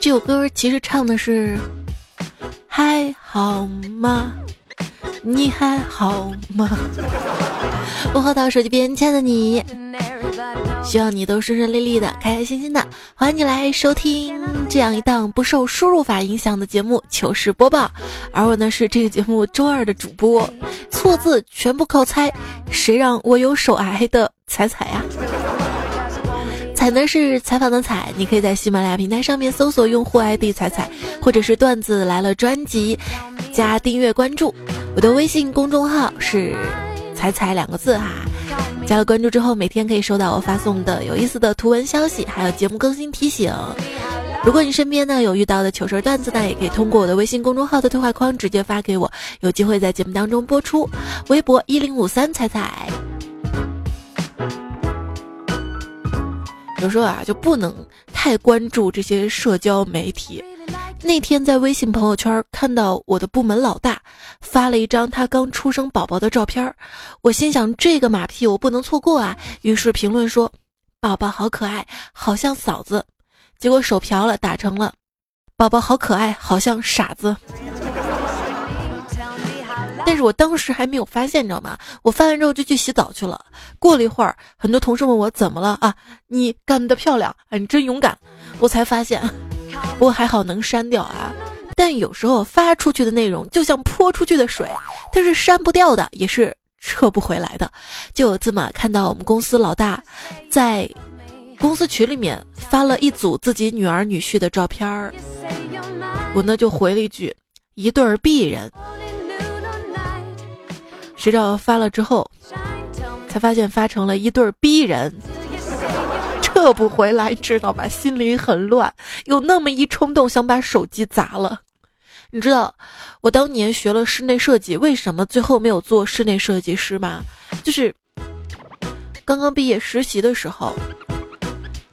这首歌其实唱的是还好吗？你还好吗？问候到手机边，亲爱的你，希望你都顺顺利利的，开开心心的。欢迎你来收听这样一档不受输入法影响的节目《糗事播报》，而我呢是这个节目周二的主播，错字全部靠猜，谁让我有手癌的彩彩呀？采呢是采访的采，你可以在喜马拉雅平台上面搜索用户 ID 彩彩，或者是段子来了专辑，加订阅关注。我的微信公众号是彩彩两个字哈，加了关注之后，每天可以收到我发送的有意思的图文消息，还有节目更新提醒。如果你身边呢有遇到的糗事段子呢，也可以通过我的微信公众号的对话框直接发给我，有机会在节目当中播出。微博一零五三彩彩。有时候啊，就不能太关注这些社交媒体。那天在微信朋友圈看到我的部门老大发了一张他刚出生宝宝的照片，我心想这个马屁我不能错过啊，于是评论说：“宝宝好可爱，好像嫂子。”结果手瓢了，打成了：“宝宝好可爱，好像傻子。”但是我当时还没有发现，你知道吗？我发完之后就去洗澡去了。过了一会儿，很多同事问我怎么了啊？你干得漂亮，啊，你真勇敢。我才发现，不过还好能删掉啊。但有时候发出去的内容就像泼出去的水，它是删不掉的，也是撤不回来的。就有这么看到我们公司老大，在公司群里面发了一组自己女儿女婿的照片儿，我呢就回了一句：一对儿璧人。谁知道发了之后，才发现发成了一对逼人，撤不回来，知道吧？心里很乱，有那么一冲动想把手机砸了。你知道我当年学了室内设计，为什么最后没有做室内设计师吗？就是刚刚毕业实习的时候。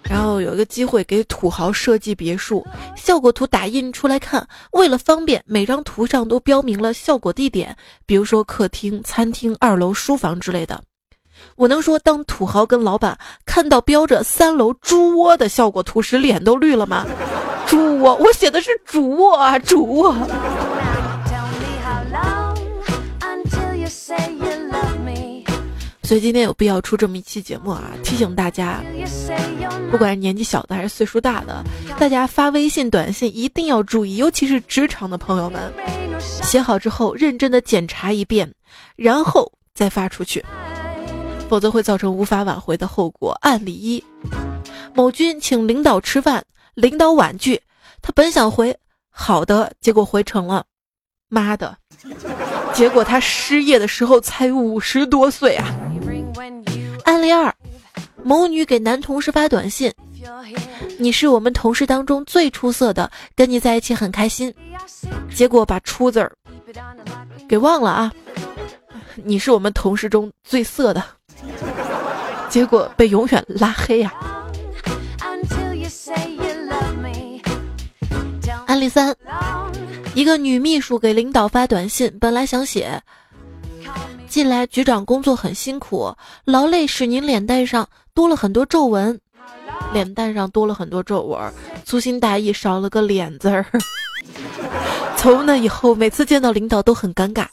然后有一个机会给土豪设计别墅，效果图打印出来看，为了方便，每张图上都标明了效果地点，比如说客厅、餐厅、二楼、书房之类的。我能说，当土豪跟老板看到标着三楼猪窝的效果图时，脸都绿了吗？猪窝，我写的是主卧啊，主卧。所以今天有必要出这么一期节目啊，提醒大家，不管是年纪小的还是岁数大的，大家发微信、短信一定要注意，尤其是职场的朋友们，写好之后认真的检查一遍，然后再发出去，否则会造成无法挽回的后果。案例一：某军请领导吃饭，领导婉拒，他本想回好的，结果回成了妈的，结果他失业的时候才五十多岁啊。案例二，某女给男同事发短信：“你是我们同事当中最出色的，跟你在一起很开心。”结果把“出”字儿给忘了啊！你是我们同事中最色的，结果被永远拉黑呀！案例三，一个女秘书给领导发短信，本来想写。近来局长工作很辛苦，劳累使您脸蛋上多了很多皱纹，脸蛋上多了很多皱纹，粗心大意少了个脸字儿。从那以后，每次见到领导都很尴尬。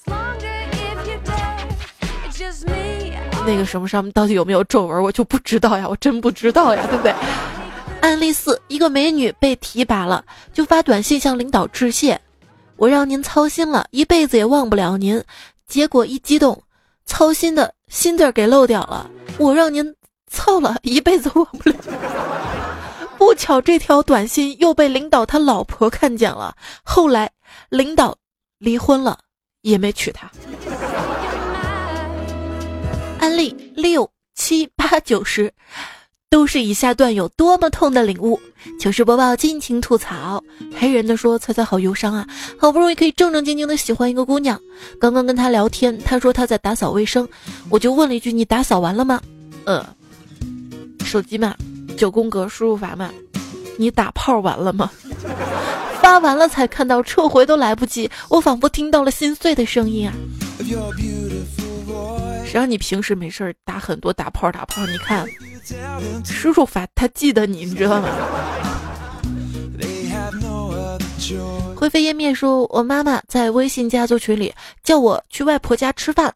那个什么上面到底有没有皱纹，我就不知道呀，我真不知道呀，对不对？案例四：一个美女被提拔了，就发短信向领导致谢，我让您操心了，一辈子也忘不了您。结果一激动，操心的心字儿给漏掉了。我让您操了一辈子忘不了。不巧这条短信又被领导他老婆看见了。后来领导离婚了，也没娶她。案例六七八九十。都是以下段有多么痛的领悟。糗事播报，尽情吐槽。黑人的说：“猜猜好忧伤啊，好不容易可以正正经经的喜欢一个姑娘，刚刚跟她聊天，她说她在打扫卫生，我就问了一句：你打扫完了吗？呃，手机嘛，九宫格输入法嘛，你打炮完了吗？发完了才看到，撤回都来不及，我仿佛听到了心碎的声音啊。”谁让你平时没事打很多打炮打炮？你看，输入法他记得你，你知道吗？灰飞烟灭说：“我妈妈在微信家族群里叫我去外婆家吃饭，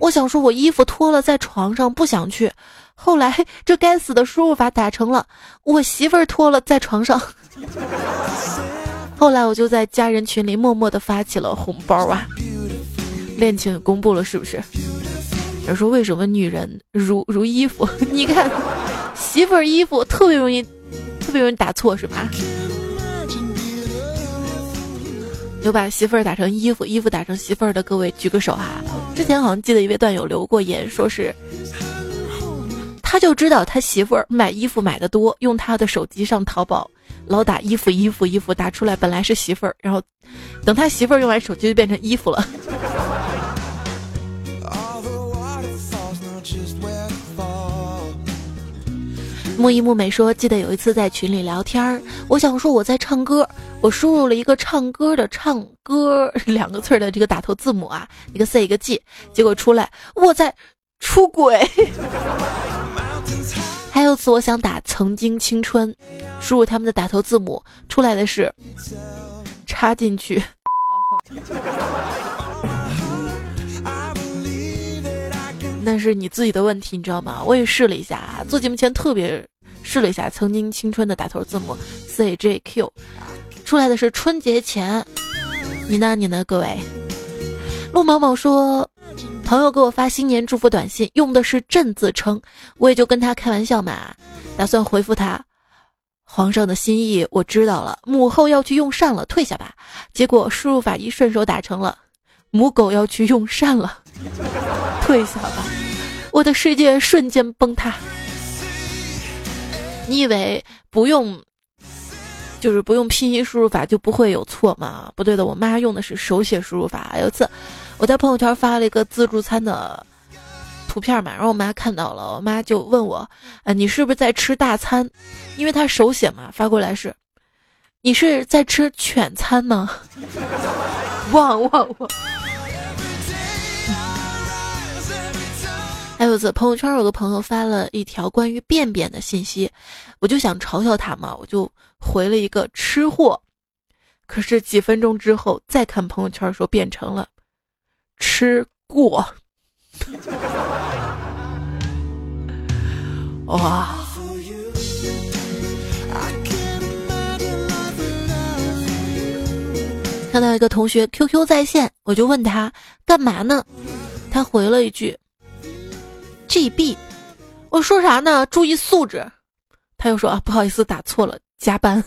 我想说我衣服脱了在床上不想去，后来这该死的输入法打成了我媳妇儿脱了在床上，后来我就在家人群里默默的发起了红包啊，恋情也公布了是不是？人说为什么女人如如衣服？你看媳妇儿衣服特别容易，特别容易打错是吧？”有把媳妇儿打成衣服，衣服打成媳妇儿的各位举个手哈！之前好像记得一位段友留过言，说是他就知道他媳妇儿买衣服买的多，用他的手机上淘宝老打衣服衣服衣服打出来，本来是媳妇儿，然后等他媳妇儿用完手机就变成衣服了。木一木美说：“记得有一次在群里聊天儿，我想说我在唱歌，我输入了一个唱歌的‘唱歌’两个字的这个打头字母啊，一个 C 一个 G，结果出来我在出轨。还有次我想打‘曾经青春’，输入他们的打头字母，出来的是插进去。”那是你自己的问题，你知道吗？我也试了一下，做节目前特别试了一下“曾经青春”的打头字母 C J Q，出来的是春节前。你呢？你呢？各位，陆某某说，朋友给我发新年祝福短信，用的是“朕”字称，我也就跟他开玩笑嘛，打算回复他：“皇上的心意我知道了，母后要去用膳了，退下吧。”结果输入法一顺手打成了。母狗要去用膳了，退下吧，我的世界瞬间崩塌。你以为不用，就是不用拼音输入法就不会有错吗？不对的，我妈用的是手写输入法。有一次，我在朋友圈发了一个自助餐的图片嘛，然后我妈看到了，我妈就问我：“啊，你是不是在吃大餐？因为她手写嘛，发过来是，你是在吃犬餐吗？”汪汪汪！还有次朋友圈有个朋友发了一条关于便便的信息，我就想嘲笑他嘛，我就回了一个吃货。可是几分钟之后再看朋友圈，说变成了吃过。哇！看到一个同学 QQ 在线，我就问他干嘛呢？他回了一句。G B，我说啥呢？注意素质。他又说啊，不好意思，打错了，加班。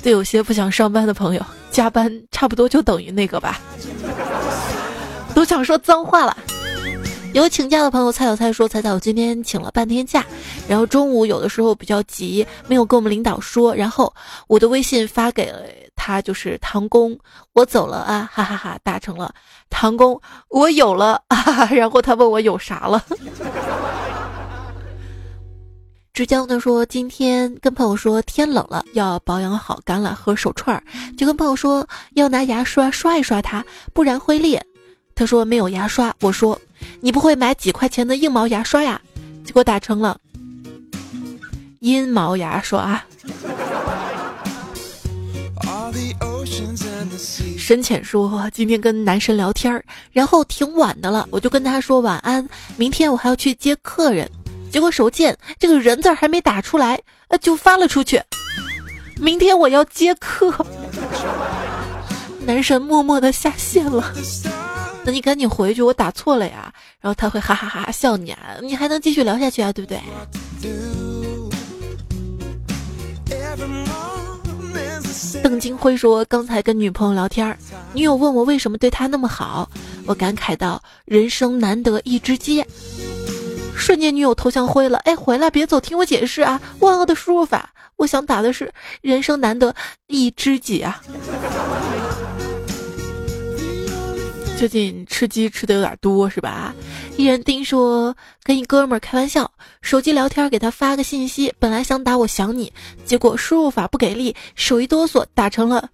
对有些不想上班的朋友，加班差不多就等于那个吧。都想说脏话了。有请假的朋友，菜小菜说：“菜菜，我今天请了半天假，然后中午有的时候比较急，没有跟我们领导说，然后我的微信发给了他，就是唐工，我走了啊，哈哈哈，打成了唐工，我有了 啊，然后他问我有啥了。浙江的说，今天跟朋友说天冷了要保养好橄榄和手串儿，就跟朋友说要拿牙刷刷一刷它，不然会裂。他说没有牙刷，我说。你不会买几块钱的硬毛牙刷呀？结果打成了阴毛牙刷。深浅说今天跟男神聊天儿，然后挺晚的了，我就跟他说晚安，明天我还要去接客人。结果手贱，这个人字还没打出来，呃，就发了出去。明天我要接客，男神默默的下线了。那你赶紧回去，我打错了呀。然后他会哈哈哈笑你啊，你还能继续聊下去啊，对不对？邓金辉说，刚才跟女朋友聊天，女友问我为什么对她那么好，我感慨道：人生难得一知己。瞬间女友头像灰了，哎，回来别走，听我解释啊，万恶的输入法，我想打的是人生难得一知己啊。最近吃鸡吃的有点多是吧？一人丁说跟一哥们儿开玩笑，手机聊天给他发个信息，本来想打我想你，结果输入法不给力，手一哆嗦打成了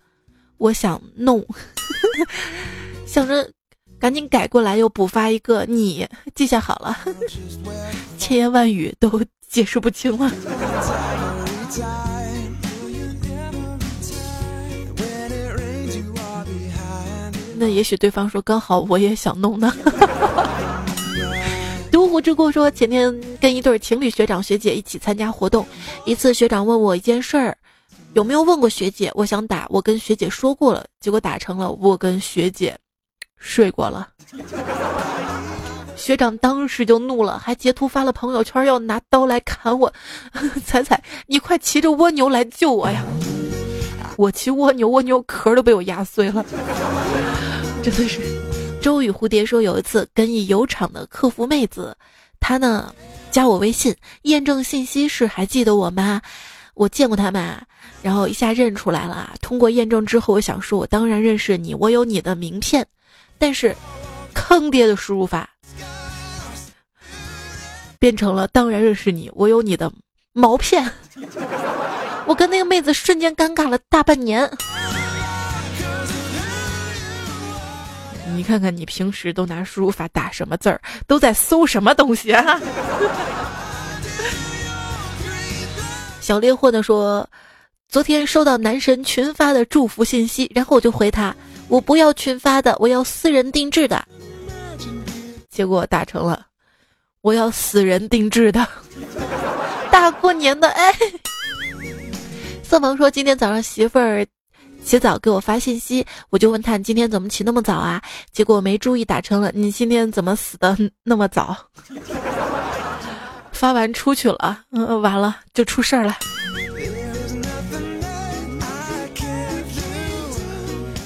我想弄，想着赶紧改过来又补发一个你，记下好了，千言万语都解释不清了。那也许对方说刚好我也想弄呢。独虎之过说前天跟一对情侣学长学姐一起参加活动，一次学长问我一件事儿，有没有问过学姐？我想打我跟学姐说过了，结果打成了我跟学姐睡过了。学长当时就怒了，还截图发了朋友圈，要拿刀来砍我。彩彩，你快骑着蜗牛来救我呀！我骑蜗牛，蜗牛壳都被我压碎了，真的是。周雨蝴蝶说，有一次跟一油厂的客服妹子，她呢加我微信，验证信息是还记得我吗？我见过他们？然后一下认出来了。通过验证之后，我想说，我当然认识你，我有你的名片。但是，坑爹的输入法变成了当然认识你，我有你的毛片。我跟那个妹子瞬间尴尬了大半年。你看看你平时都拿输入法打什么字儿，都在搜什么东西啊？小猎货的说，昨天收到男神群发的祝福信息，然后我就回他，我不要群发的，我要私人定制的。结果打成了，我要死人定制的。大过年的，哎。色盲说：“今天早上媳妇儿洗澡给我发信息，我就问他你今天怎么起那么早啊？结果没注意打成了你今天怎么死的那么早？发完出去了，嗯，完了就出事儿了。”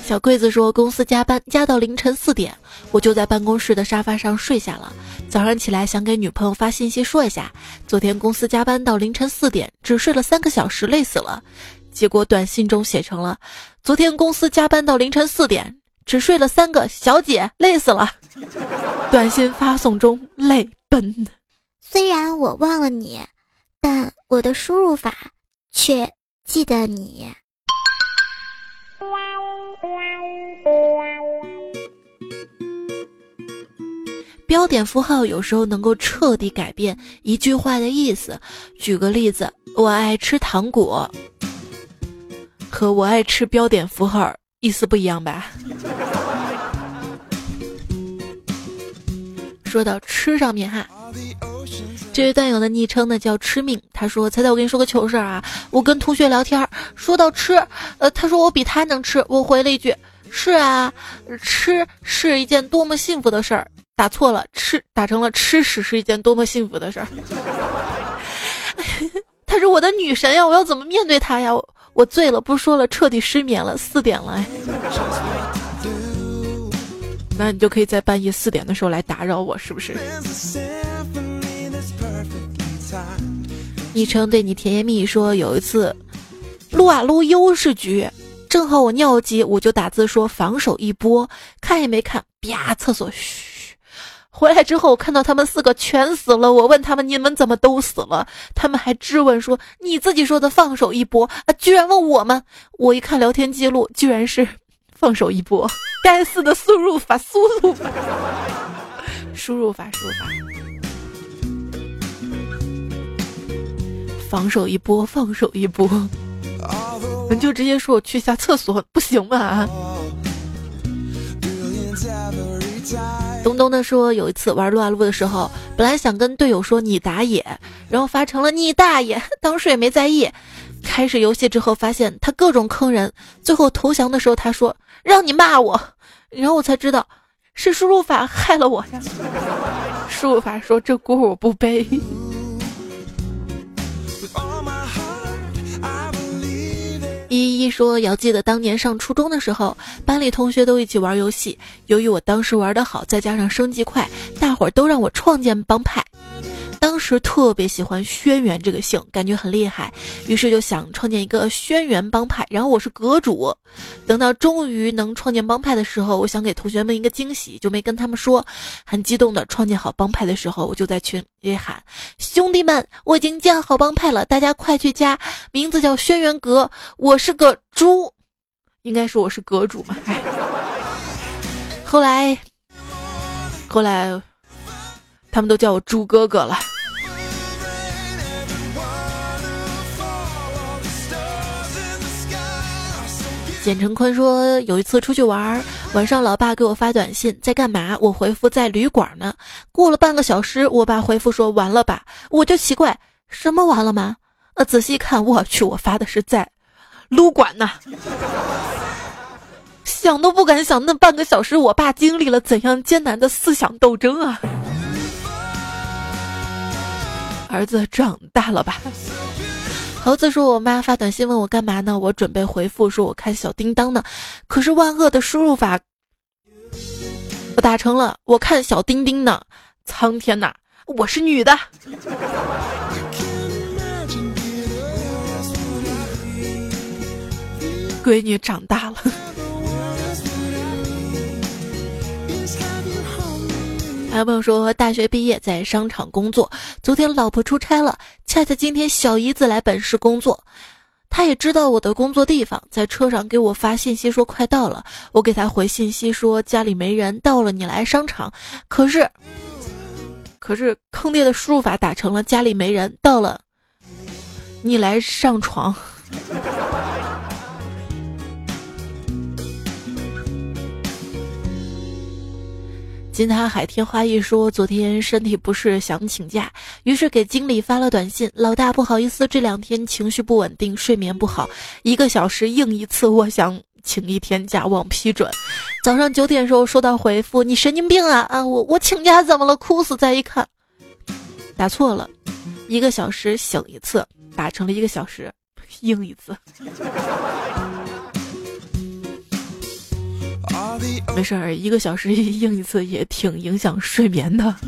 小柜子说：“公司加班加到凌晨四点，我就在办公室的沙发上睡下了。早上起来想给女朋友发信息说一下，昨天公司加班到凌晨四点，只睡了三个小时，累死了。结果短信中写成了：昨天公司加班到凌晨四点，只睡了三个小姐，累死了。短信发送中泪奔。虽然我忘了你，但我的输入法却记得你。”标点符号有时候能够彻底改变一句话的意思。举个例子，我爱吃糖果，和我爱吃标点符号意思不一样吧？说到吃上面哈，这位段友的昵称呢叫吃命，他说：“猜猜我跟你说个糗事儿啊，我跟同学聊天，说到吃，呃，他说我比他能吃，我回了一句。”是啊，吃是一件多么幸福的事儿。打错了，吃打成了吃屎是一件多么幸福的事儿。她是我的女神呀，我要怎么面对她呀？我醉了，不说了，彻底失眠了。四点了，那你就可以在半夜四点的时候来打扰我，是不是？昵称对你甜言蜜语说，有一次撸啊撸优势局。正好我尿急，我就打字说防守一波，看也没看，啪，厕所嘘。回来之后看到他们四个全死了，我问他们你们怎么都死了？他们还质问说你自己说的放手一波啊，居然问我们。我一看聊天记录，居然是放手一波。该死的输入法，输入法，输入法，输入法，防守一波，放手一波。你就直接说我去下厕所，不行吗？东东的说，有一次玩撸啊撸的时候，本来想跟队友说你打野，然后发成了你大爷，当时也没在意。开始游戏之后，发现他各种坑人，最后投降的时候他说让你骂我，然后我才知道是输入法害了我呀。输入法说这锅我不背。依依说：“要记得当年上初中的时候，班里同学都一起玩游戏。由于我当时玩的好，再加上升级快，大伙儿都让我创建帮派。”当时特别喜欢轩辕这个姓，感觉很厉害，于是就想创建一个轩辕帮派。然后我是阁主，等到终于能创建帮派的时候，我想给同学们一个惊喜，就没跟他们说。很激动的创建好帮派的时候，我就在群里喊：“兄弟们，我已经建好帮派了，大家快去加，名字叫轩辕阁，我是个猪，应该说我是阁主嘛。”后来，后来。他们都叫我猪哥哥了。简成坤说，有一次出去玩，晚上老爸给我发短信，在干嘛？我回复在旅馆呢。过了半个小时，我爸回复说完了吧？我就奇怪，什么完了吗？呃，仔细看，我去，我发的是在撸管呢。想都不敢想，那半个小时，我爸经历了怎样艰难的思想斗争啊！儿子长大了吧？猴子说：“我妈发短信问我干嘛呢？我准备回复说我看小叮当呢。可是万恶的输入法，我打成了我看小丁丁呢。苍天呐，我是女的。闺女长大了。”还有朋友说，大学毕业在商场工作。昨天老婆出差了，恰恰今天小姨子来本市工作，她也知道我的工作地方，在车上给我发信息说快到了。我给她回信息说家里没人，到了你来商场。可是，可是坑爹的输入法打成了家里没人，到了你来上床。金他海天花一说，昨天身体不适想请假，于是给经理发了短信：“老大，不好意思，这两天情绪不稳定，睡眠不好，一个小时应一次，我想请一天假，望批准。”早上九点时候收到回复：“你神经病啊啊！我我请假怎么了？哭死！”再一看，打错了，一个小时醒一次，打成了一个小时应一次。没事儿，一个小时应一次也挺影响睡眠的。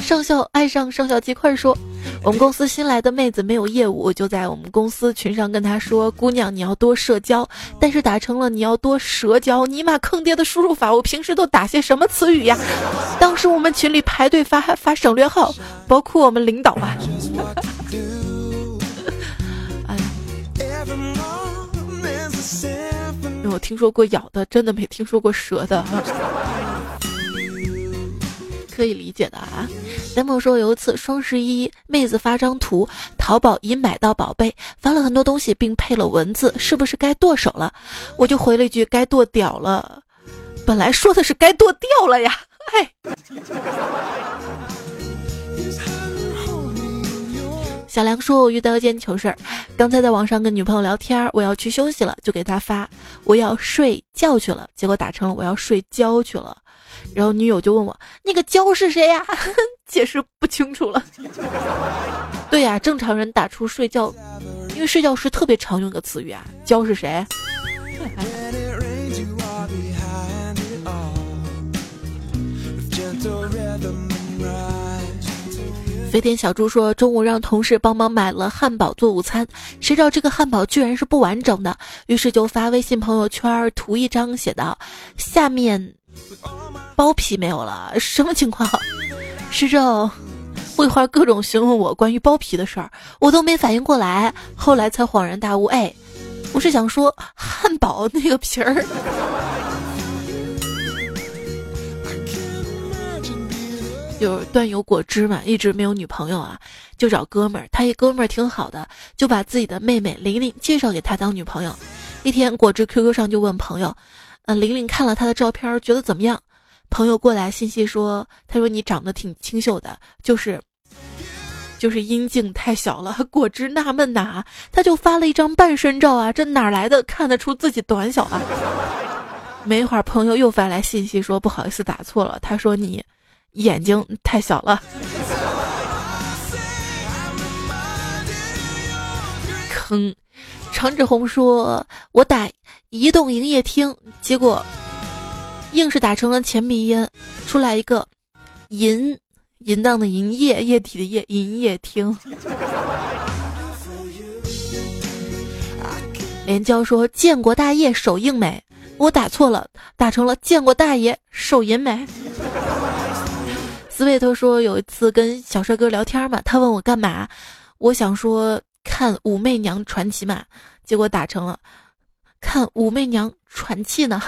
上校爱上上校鸡块说：“ 我们公司新来的妹子没有业务，就在我们公司群上跟她说，姑娘你要多社交，但是打成了你要多蛇交。尼玛坑爹的输入法，我平时都打些什么词语呀？当时我们群里排队发发省略号，包括我们领导啊。”我听说过咬的，真的没听说过蛇的，可以理解的啊。雷某说有一次双十一，妹子发张图，淘宝已买到宝贝，发了很多东西，并配了文字，是不是该剁手了？我就回了一句该剁屌了，本来说的是该剁掉了呀，哎。小梁说：“我遇到一件糗事儿，刚才在网上跟女朋友聊天，我要去休息了，就给她发我要睡觉去了，结果打成了我要睡觉去了，然后女友就问我那个娇是谁呀？解释不清楚了。对呀，正常人打出睡觉，因为睡觉是特别常用的词语啊，娇是谁？”飞天小猪说：“中午让同事帮忙买了汉堡做午餐，谁知道这个汉堡居然是不完整的，于是就发微信朋友圈图一张，写道：下面包皮没有了，什么情况？是这？不一会儿各种询问我关于包皮的事儿，我都没反应过来，后来才恍然大悟，哎，我是想说汉堡那个皮儿。”就是端游果汁嘛，一直没有女朋友啊，就找哥们儿。他一哥们儿挺好的，就把自己的妹妹玲玲介绍给他当女朋友。一天，果汁 QQ 上就问朋友：“嗯，玲玲看了他的照片，觉得怎么样？”朋友过来信息说：“他说你长得挺清秀的，就是，就是阴茎太小了。”果汁纳闷呐，他就发了一张半身照啊，这哪来的看得出自己短小啊？没一会儿，朋友又发来信息说：“不好意思，打错了。”他说你。眼睛太小了。坑，长指红说：“我打移动营业厅，结果硬是打成了前鼻音，出来一个银淫荡的淫液液体的液营业厅。”连娇说：“见过大爷手硬没？我打错了，打成了见过大爷手淫没。”斯维特说：“有一次跟小帅哥聊天嘛，他问我干嘛，我想说看《武媚娘传奇》嘛，结果打成了看《武媚娘喘气》呢。”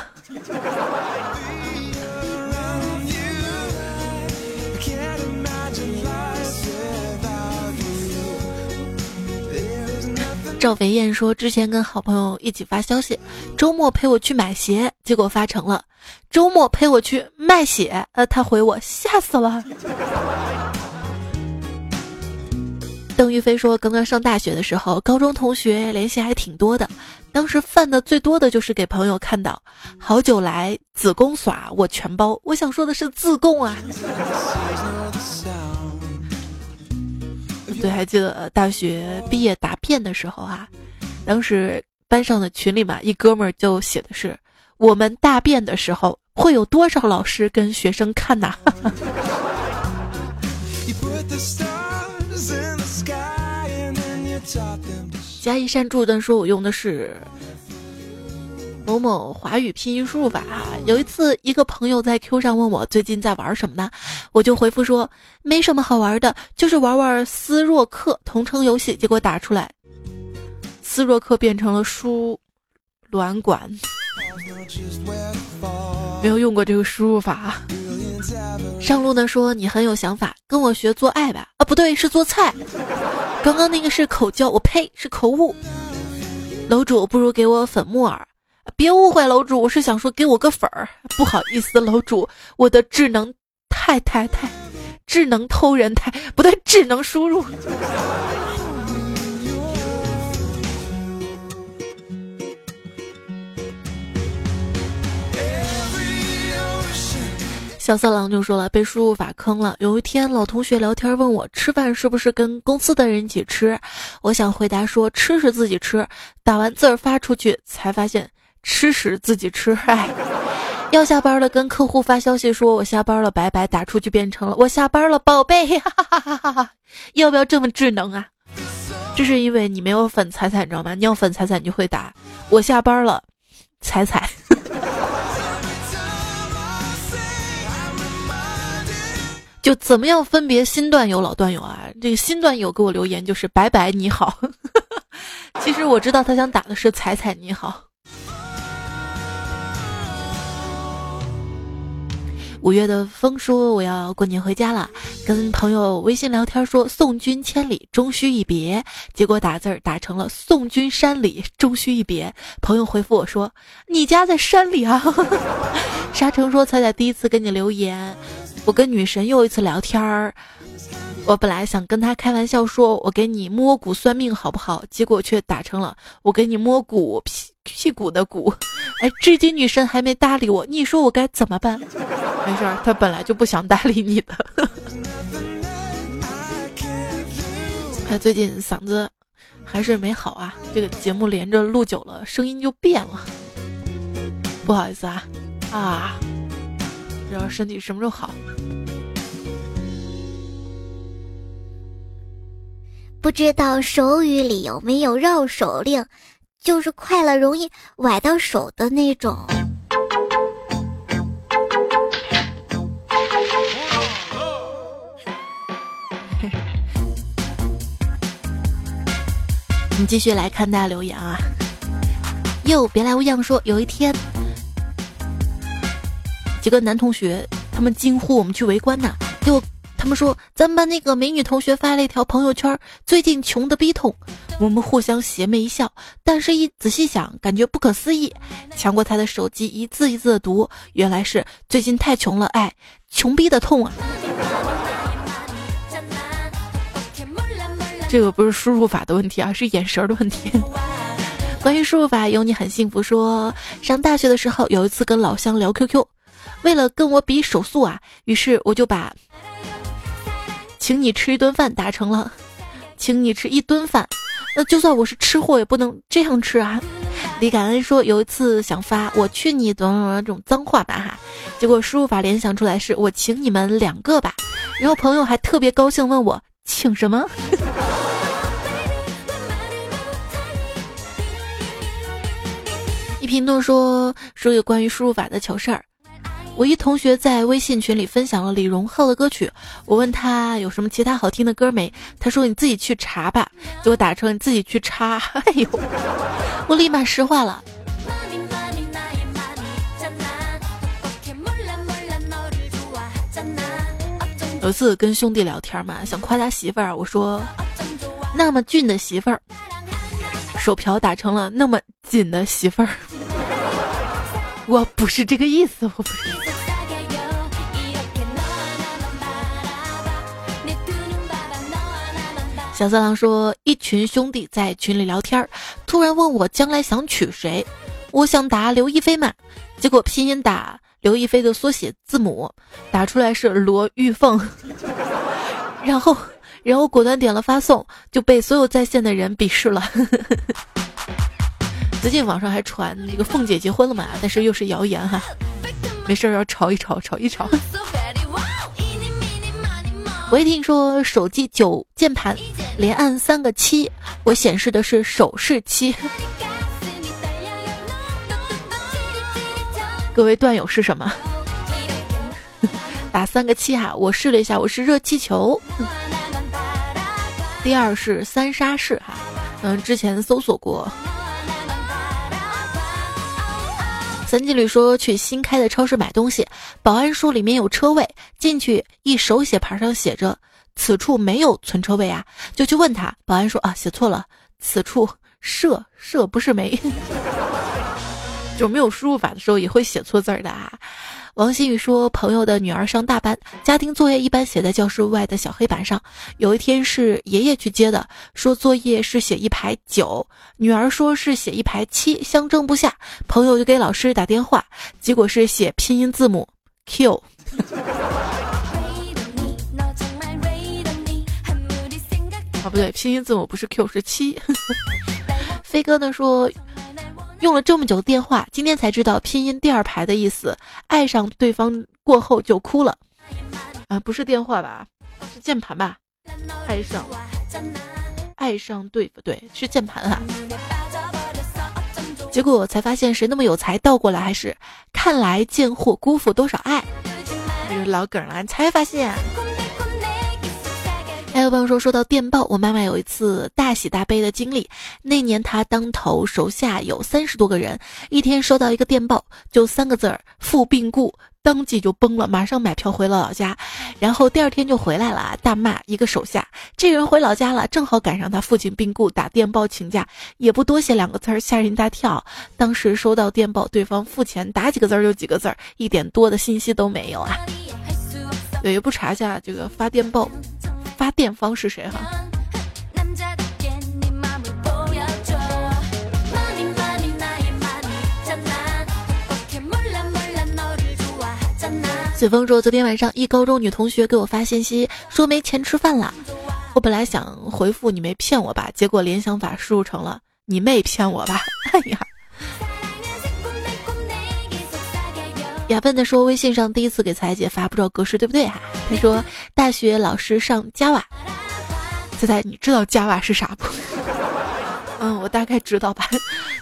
赵肥燕说，之前跟好朋友一起发消息，周末陪我去买鞋，结果发成了周末陪我去卖血。呃，他回我吓死了。邓玉飞说，刚刚上大学的时候，高中同学联系还挺多的，当时犯的最多的就是给朋友看到，好久来子宫耍我全包。我想说的是自贡啊。对，还记得大学毕业答辩的时候啊，当时班上的群里嘛，一哥们儿就写的是我们大便的时候会有多少老师跟学生看呐？加一山助的说，我用的是某某华语拼音输入法。有一次，一个朋友在 Q 上问我最近在玩什么呢，我就回复说没什么好玩的，就是玩玩斯洛克同城游戏。结果打出来，斯洛克变成了输卵管。没有用过这个输入法。上路呢说你很有想法，跟我学做爱吧。啊，不对，是做菜。刚刚那个是口交，我呸，是口误。楼主不如给我粉木耳，别误会，楼主，我是想说给我个粉儿。不好意思，楼主，我的智能太太太，智能偷人太不对，智能输入。小色狼就说了，被输入法坑了。有一天，老同学聊天问我吃饭是不是跟公司的人一起吃，我想回答说吃是自己吃。打完字儿发出去，才发现吃屎自己吃。哎，要下班了，跟客户发消息说我下班了，拜拜。打出去变成了我下班了，宝贝。哈哈哈哈哈！要不要这么智能啊？这是因为你没有粉彩彩，你知道吗？你要粉彩彩，你就会打我下班了，彩彩。就怎么样分别新段友老段友啊？这个新段友给我留言就是“拜拜你好”，其实我知道他想打的是“彩彩你好”。五月的风说我要过年回家了，跟朋友微信聊天说“送君千里，终须一别”，结果打字儿打成了“送君山里，终须一别”。朋友回复我说：“你家在山里啊？” 沙城说：“彩彩第一次给你留言。”我跟女神又一次聊天儿，我本来想跟她开玩笑说，我给你摸骨算命好不好？结果却打成了我给你摸骨屁屁股的骨。哎，至今女神还没搭理我，你说我该怎么办？没事儿，她本来就不想搭理你的。他最近嗓子还是没好啊，这个节目连着录久了，声音就变了。不好意思啊，啊。不知道身体什么时候好？不知道手语里有没有绕手令，就是快了容易崴到手的那种。你继续来看大家留言啊！又别来无恙说，有一天。几个男同学，他们惊呼：“我们去围观呐！”结果他们说：“咱们班那个美女同学发了一条朋友圈，最近穷的逼痛。”我们互相邪魅一笑，但是一仔细想，感觉不可思议。抢过他的手机，一字一字的读，原来是最近太穷了，哎，穷逼的痛啊！这个不是输入法的问题啊，是眼神的问题。关于输入法，有你很幸福。说上大学的时候，有一次跟老乡聊 QQ。为了跟我比手速啊，于是我就把“请你吃一顿饭”打成了“请你吃一顿饭”。那就算我是吃货，也不能这样吃啊！李感恩说有一次想发“我去你”等等这种脏话吧哈，结果输入法联想出来是我请你们两个吧，然后朋友还特别高兴问我请什么。一评论说说有关于输入法的糗事儿。我一同学在微信群里分享了李荣浩的歌曲，我问他有什么其他好听的歌没？他说你自己去查吧，给我打成你自己去查。哎呦，我立马石化了。有一次跟兄弟聊天嘛，想夸他媳妇儿，我说那么俊的媳妇儿，手瓢打成了那么紧的媳妇儿。我不是这个意思，我不是。小色狼说，一群兄弟在群里聊天，突然问我将来想娶谁，我想答刘亦菲嘛，结果拼音打刘亦菲的缩写字母，打出来是罗玉凤，然后，然后果断点了发送，就被所有在线的人鄙视了。最近网上还传那个凤姐结婚了嘛，但是又是谣言哈，没事要吵一吵，吵一吵。我一听说手机九键盘连按三个七，我显示的是手势七。各位段友是什么？打三个七哈，我试了一下，我是热气球。第二是三沙市哈，嗯，之前搜索过。三季律说去新开的超市买东西，保安说里面有车位，进去一手写牌上写着此处没有存车位啊，就去问他，保安说啊写错了，此处设设不是没，就没有输入法的时候也会写错字的啊。王新宇说：“朋友的女儿上大班，家庭作业一般写在教室外的小黑板上。有一天是爷爷去接的，说作业是写一排九，女儿说是写一排七，相争不下。朋友就给老师打电话，结果是写拼音字母 Q。啊，不对，拼音字母不是 Q 是七。飞哥呢说。”用了这么久电话，今天才知道拼音第二排的意思。爱上对方过后就哭了，啊，不是电话吧？是键盘吧？爱上，爱上对不对？是键盘哈。结果才发现谁那么有才，倒过来还是看来贱货辜负多少爱，这是老梗了。才发现。还有朋友说，说到电报，我妈妈有一次大喜大悲的经历。那年她当头手下有三十多个人，一天收到一个电报，就三个字儿“父病故”，当即就崩了，马上买票回了老家。然后第二天就回来了，大骂一个手下：“这人回老家了，正好赶上他父亲病故，打电报请假，也不多写两个字儿，吓人一大跳。”当时收到电报，对方付钱，打几个字儿就几个字儿，一点多的信息都没有啊。对，也不查一下这个发电报。发电方是谁哈？随风说，昨天晚上一高中女同学给我发信息说没钱吃饭了，我本来想回复你没骗我吧，结果联想法输入成了你妹骗我吧。哎呀，雅笨的说，微信上第一次给彩姐发，不知道格式对不对哈？他说大学老师上 Java。猜猜你知道 Java 是啥不？嗯，我大概知道吧。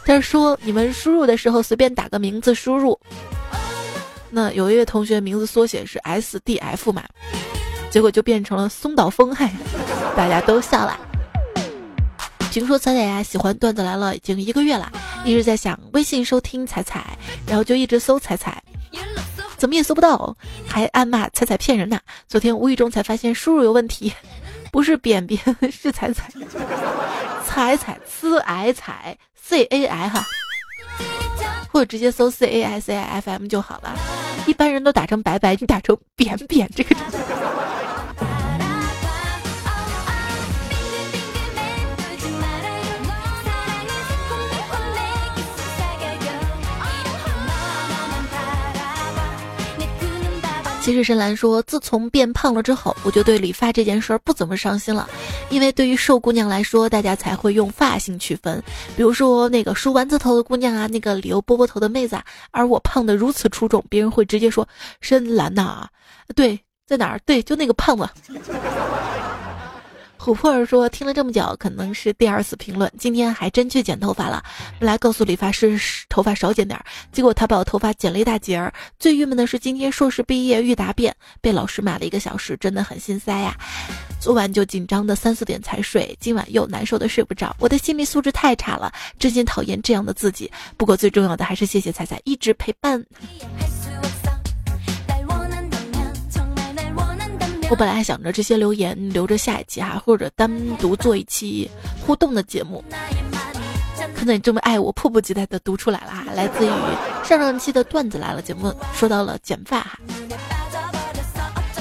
他说你们输入的时候随便打个名字输入，那有一位同学名字缩写是 SDF 嘛，结果就变成了松岛枫，嗨，大家都笑了。听说彩彩呀喜欢段子来了已经一个月了，一直在想微信收听彩彩，然后就一直搜彩彩，怎么也搜不到，还暗骂彩彩骗人呢。昨天无意中才发现输入有问题。不是扁扁，是彩彩，彩彩，c i 彩，c a i 哈，或者直接搜 c a i c i f m 就好了。一般人都打成白白，你打成扁扁，这个。其实深蓝说，自从变胖了之后，我就对理发这件事儿不怎么上心了，因为对于瘦姑娘来说，大家才会用发型区分，比如说那个梳丸子头的姑娘啊，那个理由波波头的妹子，啊，而我胖的如此出众，别人会直接说深蓝呐，对，在哪儿？对，就那个胖子。琥珀儿说：“听了这么久，可能是第二次评论。今天还真去剪头发了，本来告诉理发师头发少剪点儿，结果他把我头发剪了一大截儿。最郁闷的是，今天硕士毕业预答辩，被老师骂了一个小时，真的很心塞呀。昨晚就紧张的三四点才睡，今晚又难受的睡不着。我的心理素质太差了，真心讨厌这样的自己。不过最重要的还是谢谢彩彩一直陪伴。”我本来还想着这些留言留着下一期哈，或者单独做一期互动的节目。看到你这么爱我，迫不及待的读出来了哈，来自于上上期的段子来了节目，说到了剪发哈。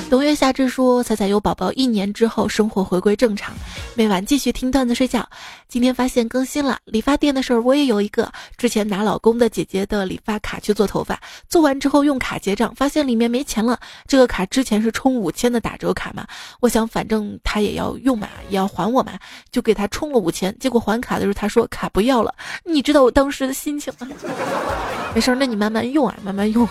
冬月夏至说：“彩彩有宝宝一年之后，生活回归正常，每晚继续听段子睡觉。今天发现更新了理发店的事儿，我也有一个。之前拿老公的姐姐的理发卡去做头发，做完之后用卡结账，发现里面没钱了。这个卡之前是充五千的打折卡嘛？我想反正他也要用嘛，也要还我嘛，就给他充了五千。结果还卡的时候，他说卡不要了。你知道我当时的心情吗？没事儿，那你慢慢用啊，慢慢用。”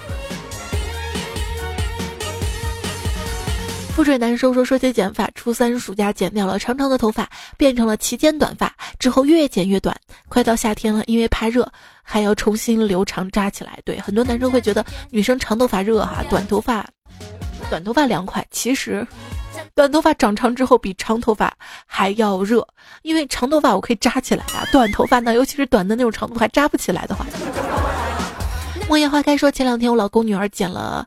覆水难收。说说起剪发，初三暑假剪掉了长长的头发，变成了齐肩短发，之后越剪越短。快到夏天了，因为怕热，还要重新留长扎起来。对，很多男生会觉得女生长头发热哈，短头发，短头发凉快。其实，短头发长长之后比长头发还要热，因为长头发我可以扎起来啊，短头发呢，尤其是短的那种长头发扎不起来的话。梦叶花开说，前两天我老公女儿剪了。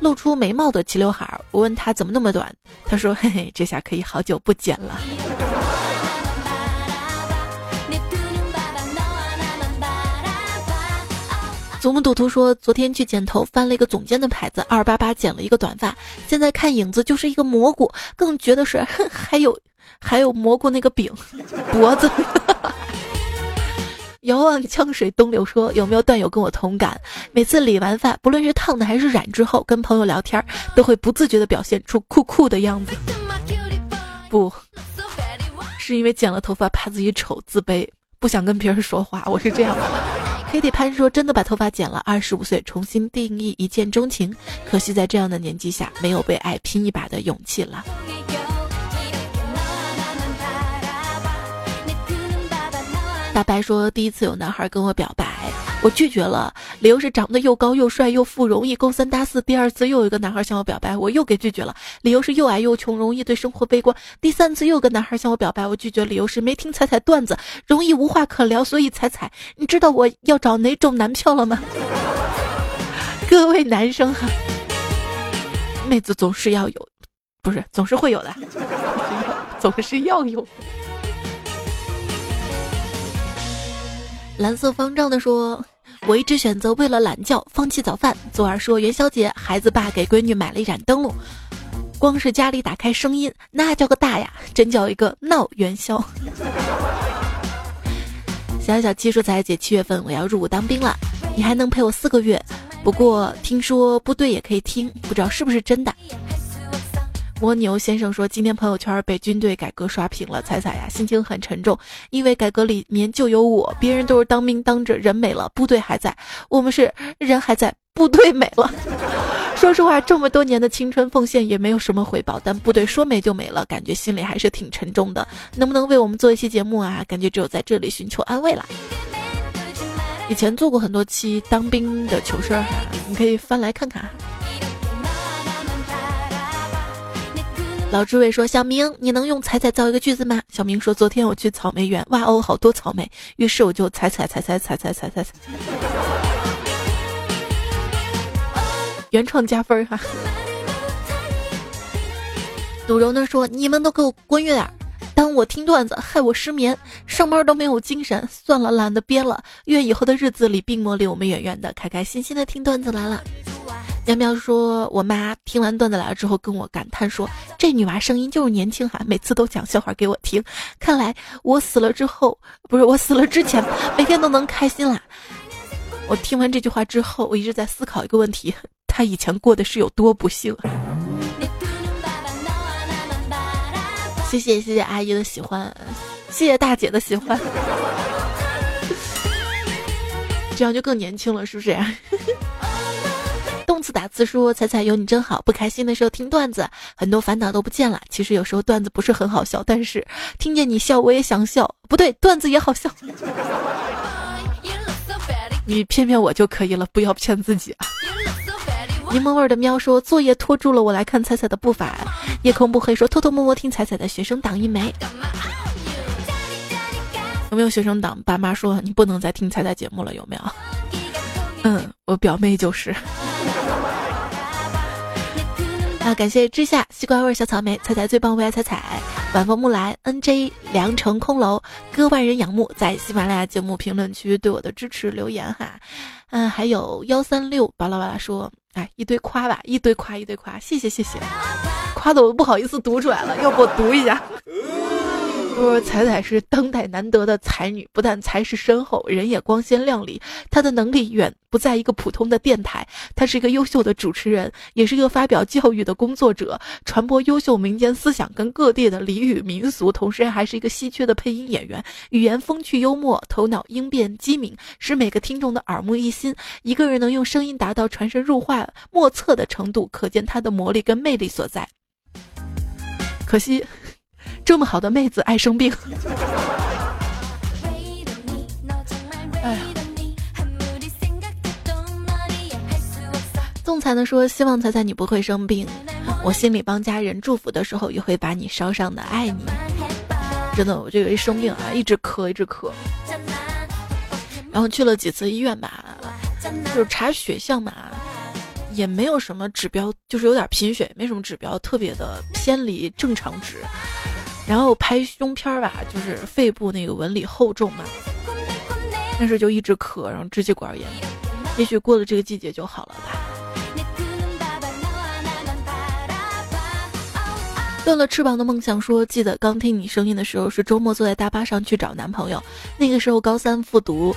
露出眉毛的齐刘海儿，我问他怎么那么短，他说：“ 嘿嘿，这下可以好久不剪了。”祖母赌徒说：“昨天去剪头，翻了一个总监的牌子，二八八剪了一个短发，现在看影子就是一个蘑菇，更觉得是 还有还有蘑菇那个饼脖子。”遥望江水东流说：“有没有段友跟我同感？每次理完发，不论是烫的还是染之后，跟朋友聊天，都会不自觉的表现出酷酷的样子。不是因为剪了头发怕自己丑自卑，不想跟别人说话。我是这样的。黑底潘说：真的把头发剪了，二十五岁重新定义一见钟情，可惜在这样的年纪下，没有被爱拼一把的勇气了。”大白说：“第一次有男孩跟我表白，我拒绝了，理由是长得又高又帅又富，容易勾三搭四。第二次又有一个男孩向我表白，我又给拒绝了，理由是又矮又穷，容易对生活悲观。第三次又有个男孩向我表白，我拒绝，理由是没听彩彩段子，容易无话可聊。所以彩彩，你知道我要找哪种男票了吗？各位男生哈，妹子总是要有，不是总是会有的，总是要有。”蓝色方丈的说：“我一直选择为了懒觉放弃早饭。”左耳说：“元宵节，孩子爸给闺女买了一盏灯笼，光是家里打开声音，那叫个大呀！真叫一个闹元宵。”小小七说：“彩姐，七月份我要入伍当兵了，你还能陪我四个月。不过听说部队也可以听，不知道是不是真的。”蜗牛先生说：“今天朋友圈被军队改革刷屏了，彩彩呀，心情很沉重，因为改革里面就有我，别人都是当兵当着人没了，部队还在，我们是人还在，部队没了。说实话，这么多年的青春奉献也没有什么回报，但部队说没就没了，感觉心里还是挺沉重的。能不能为我们做一期节目啊？感觉只有在这里寻求安慰了。以前做过很多期当兵的糗事儿，你可以翻来看看。”老志伟说：“小明，你能用彩彩造一个句子吗？”小明说：“昨天我去草莓园，哇哦，好多草莓。”于是我就踩踩踩踩踩踩踩踩。原创加分哈。杜柔呢说：“你们都给我滚远点！当我听段子，害我失眠，上班都没有精神。算了，懒得编了。愿以后的日子里，病魔离我们远远的，开开心心的听段子来了。”苗苗说：“我妈听完段子来了之后，跟我感叹说，这女娃声音就是年轻哈，每次都讲笑话给我听。看来我死了之后，不是我死了之前，每天都能开心啦。”我听完这句话之后，我一直在思考一个问题：她以前过的是有多不幸？谢谢谢谢阿姨的喜欢，谢谢大姐的喜欢，这样就更年轻了，是不是？动 自打字说：“彩彩有你真好。不开心的时候听段子，很多烦恼都不见了。其实有时候段子不是很好笑，但是听见你笑，我也想笑。不对，段子也好笑。你骗骗我就可以了，不要骗自己啊。”柠檬味的喵说：“作业拖住了，我来看彩彩的步伐。”夜空不黑说：“偷偷摸摸听彩彩的学生党一枚。”有没有学生党？爸妈说你不能再听彩彩节目了，有没有？嗯，我表妹就是。啊，感谢之下西瓜味小草莓彩彩最棒，为爱彩彩晚风木兰 N J 良城空楼歌万人仰慕，在喜马拉雅节目评论区对我的支持留言哈。嗯，还有幺三六巴拉巴拉说，哎，一堆夸吧，一堆夸，一堆夸，谢谢谢谢，夸的我都不好意思读出来了，要不我读一下。说彩彩是当代难得的才女，不但才识深厚，人也光鲜亮丽。她的能力远不在一个普通的电台，她是一个优秀的主持人，也是一个发表教育的工作者，传播优秀民间思想跟各地的俚语民俗，同时还是一个稀缺的配音演员，语言风趣幽默，头脑应变机敏，使每个听众的耳目一新。一个人能用声音达到传神入化莫测的程度，可见她的魔力跟魅力所在。可惜。这么好的妹子爱生病，哎呀！仲裁呢说希望彩彩你不会生病，我心里帮家人祝福的时候也会把你捎上的爱你。真的，我这个一生病啊，一直咳一直咳，然后去了几次医院吧，就是查血象嘛，也没有什么指标，就是有点贫血，没什么指标特别的偏离正常值。然后拍胸片吧，就是肺部那个纹理厚重嘛，但是就一直咳，然后支气管炎，也许过了这个季节就好了吧。断了翅膀的梦想说，记得刚听你声音的时候是周末坐在大巴上去找男朋友，那个时候高三复读，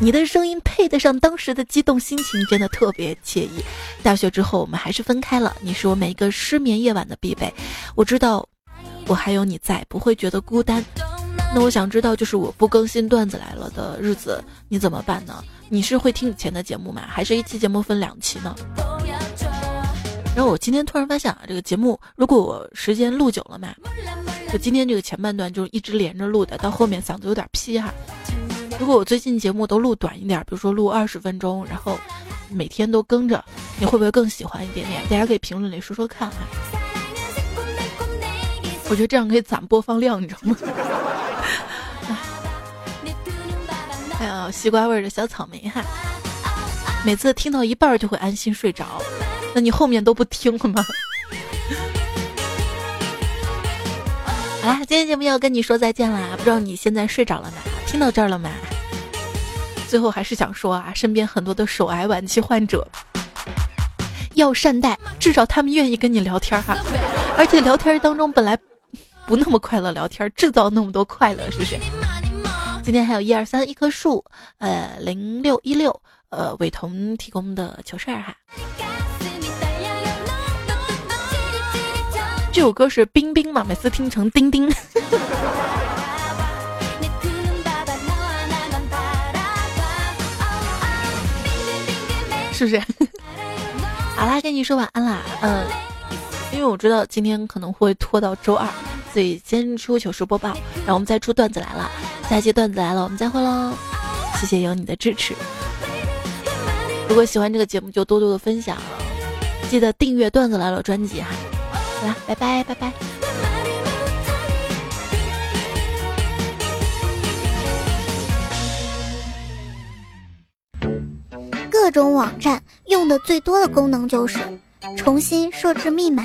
你的声音配得上当时的激动心情，真的特别惬意。大学之后我们还是分开了，你是我每一个失眠夜晚的必备，我知道。我还有你在，不会觉得孤单。那我想知道，就是我不更新段子来了的日子，你怎么办呢？你是会听以前的节目吗？还是一期节目分两期呢？然后我今天突然发现啊，这个节目如果我时间录久了嘛，就今天这个前半段就一直连着录的，到后面嗓子有点劈哈。如果我最近节目都录短一点，比如说录二十分钟，然后每天都更着，你会不会更喜欢一点点？大家可以评论里说说看哈。我觉得这样可以攒播放量，你知道吗？还有西瓜味的小草莓哈，每次听到一半就会安心睡着，那你后面都不听了吗？好 啦，今天节目要跟你说再见啦，不知道你现在睡着了没？听到这儿了没？最后还是想说啊，身边很多的手癌晚期患者要善待，至少他们愿意跟你聊天哈，而且聊天当中本来。不那么快乐聊天，制造那么多快乐，是不是？今天还有一二三一棵树，呃，零六一六，呃，伟彤提供的糗事儿哈。这首歌是冰冰嘛？每次听成丁丁，是不是？好啦，跟你说晚安啦，嗯，因为我知道今天可能会拖到周二。所以先出糗事播报，然后我们再出段子来了。下期段子来了，我们再会喽！谢谢有你的支持。如果喜欢这个节目，就多多的分享，记得订阅段子来了专辑哈。好啦，拜拜拜拜。各种网站用的最多的功能就是重新设置密码。